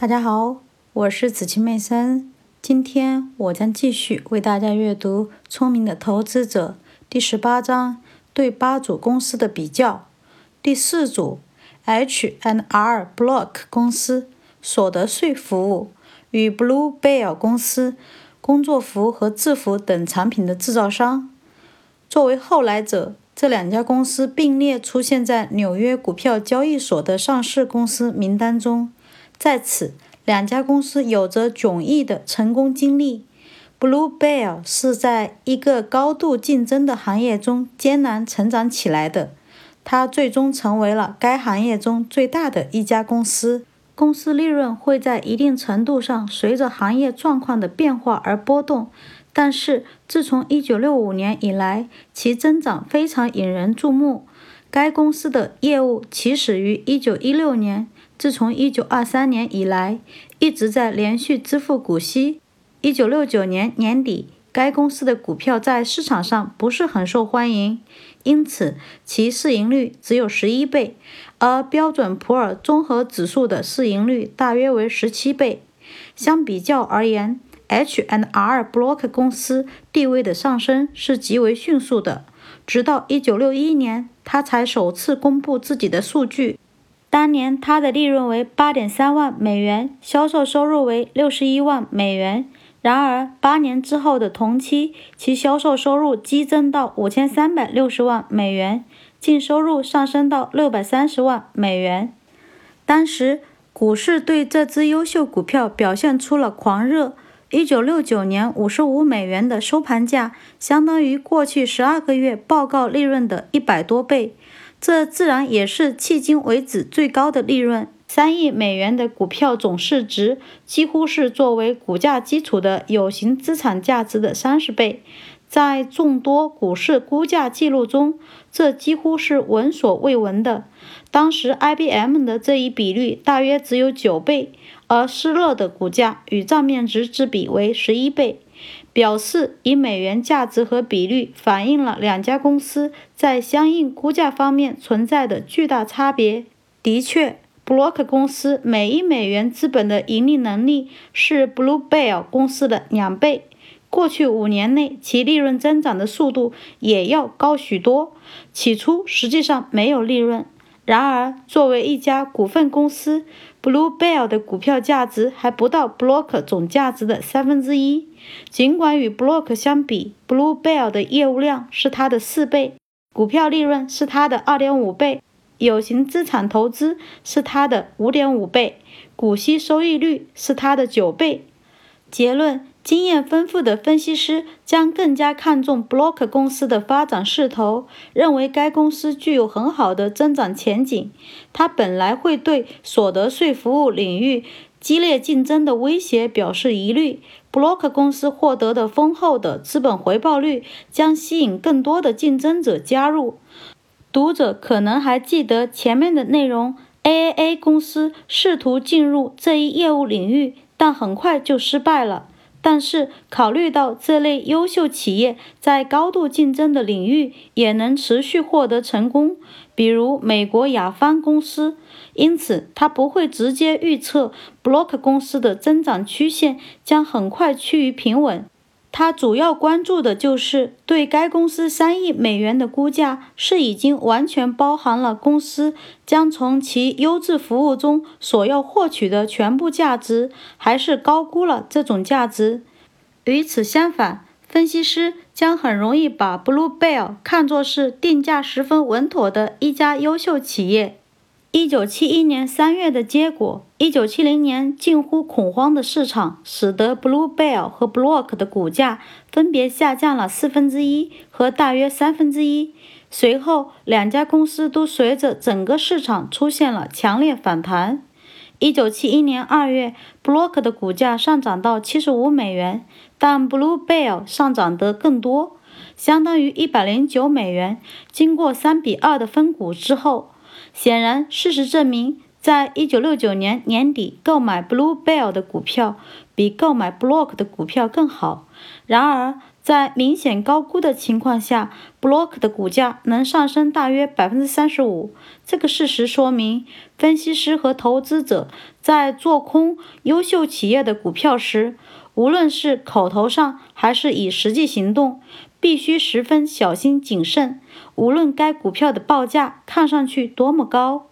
大家好，我是紫青妹森。今天我将继续为大家阅读《聪明的投资者》第十八章：对八组公司的比较。第四组 HNR Block 公司所得税服务与 Blue Bear 公司工作服和制服等产品的制造商。作为后来者，这两家公司并列出现在纽约股票交易所的上市公司名单中。在此，两家公司有着迥异的成功经历。Blue Bell 是在一个高度竞争的行业中艰难成长起来的，它最终成为了该行业中最大的一家公司。公司利润会在一定程度上随着行业状况的变化而波动，但是自从1965年以来，其增长非常引人注目。该公司的业务起始于1916年。自从1923年以来，一直在连续支付股息。1969年年底，该公司的股票在市场上不是很受欢迎，因此其市盈率只有11倍，而标准普尔综合指数的市盈率大约为17倍。相比较而言，H&R Block 公司地位的上升是极为迅速的，直到1961年，他才首次公布自己的数据。当年它的利润为八点三万美元，销售收入为六十一万美元。然而，八年之后的同期，其销售收入激增到五千三百六十万美元，净收入上升到六百三十万美元。当时，股市对这只优秀股票表现出了狂热。一九六九年五十五美元的收盘价，相当于过去十二个月报告利润的一百多倍。这自然也是迄今为止最高的利润。三亿美元的股票总市值，几乎是作为股价基础的有形资产价值的三十倍。在众多股市估价记录中，这几乎是闻所未闻的。当时 IBM 的这一比率大约只有九倍，而施乐的股价与账面值之比为十一倍。表示以美元价值和比率反映了两家公司在相应估价方面存在的巨大差别。的确，Block 公司每一美元资本的盈利能力是 Bluebell 公司的两倍。过去五年内，其利润增长的速度也要高许多。起初，实际上没有利润。然而，作为一家股份公司 Bluebell 的股票价值还不到 Block 总价值的三分之一。尽管与 Block 相比，Bluebell 的业务量是它的四倍，股票利润是它的二点五倍，有形资产投资是它的五点五倍，股息收益率是它的九倍。结论：经验丰富的分析师将更加看重 Block 公司的发展势头，认为该公司具有很好的增长前景。他本来会对所得税服务领域。激烈竞争的威胁表示疑虑。Block 公司获得的丰厚的资本回报率将吸引更多的竞争者加入。读者可能还记得前面的内容：AAA 公司试图进入这一业务领域，但很快就失败了。但是，考虑到这类优秀企业在高度竞争的领域也能持续获得成功，比如美国雅芳公司，因此他不会直接预测 Block 公司的增长曲线将很快趋于平稳。他主要关注的就是对该公司三亿美元的估价是已经完全包含了公司将从其优质服务中所要获取的全部价值，还是高估了这种价值。与此相反，分析师将很容易把 Blue Bear 看作是定价十分稳妥的一家优秀企业。一九七一年三月的结果，一九七零年近乎恐慌的市场，使得 Blue Bear 和 Block 的股价分别下降了四分之一和大约三分之一。随后，两家公司都随着整个市场出现了强烈反弹。一九七一年二月，Block 的股价上涨到七十五美元，但 Blue Bear 上涨得更多，相当于一百零九美元。经过三比二的分股之后。显然，事实证明，在一九六九年年底购买 Blue Bell 的股票比购买 Block 的股票更好。然而，在明显高估的情况下，Block 的股价能上升大约百分之三十五。这个事实说明，分析师和投资者在做空优秀企业的股票时，无论是口头上还是以实际行动，必须十分小心谨慎。无论该股票的报价看上去多么高。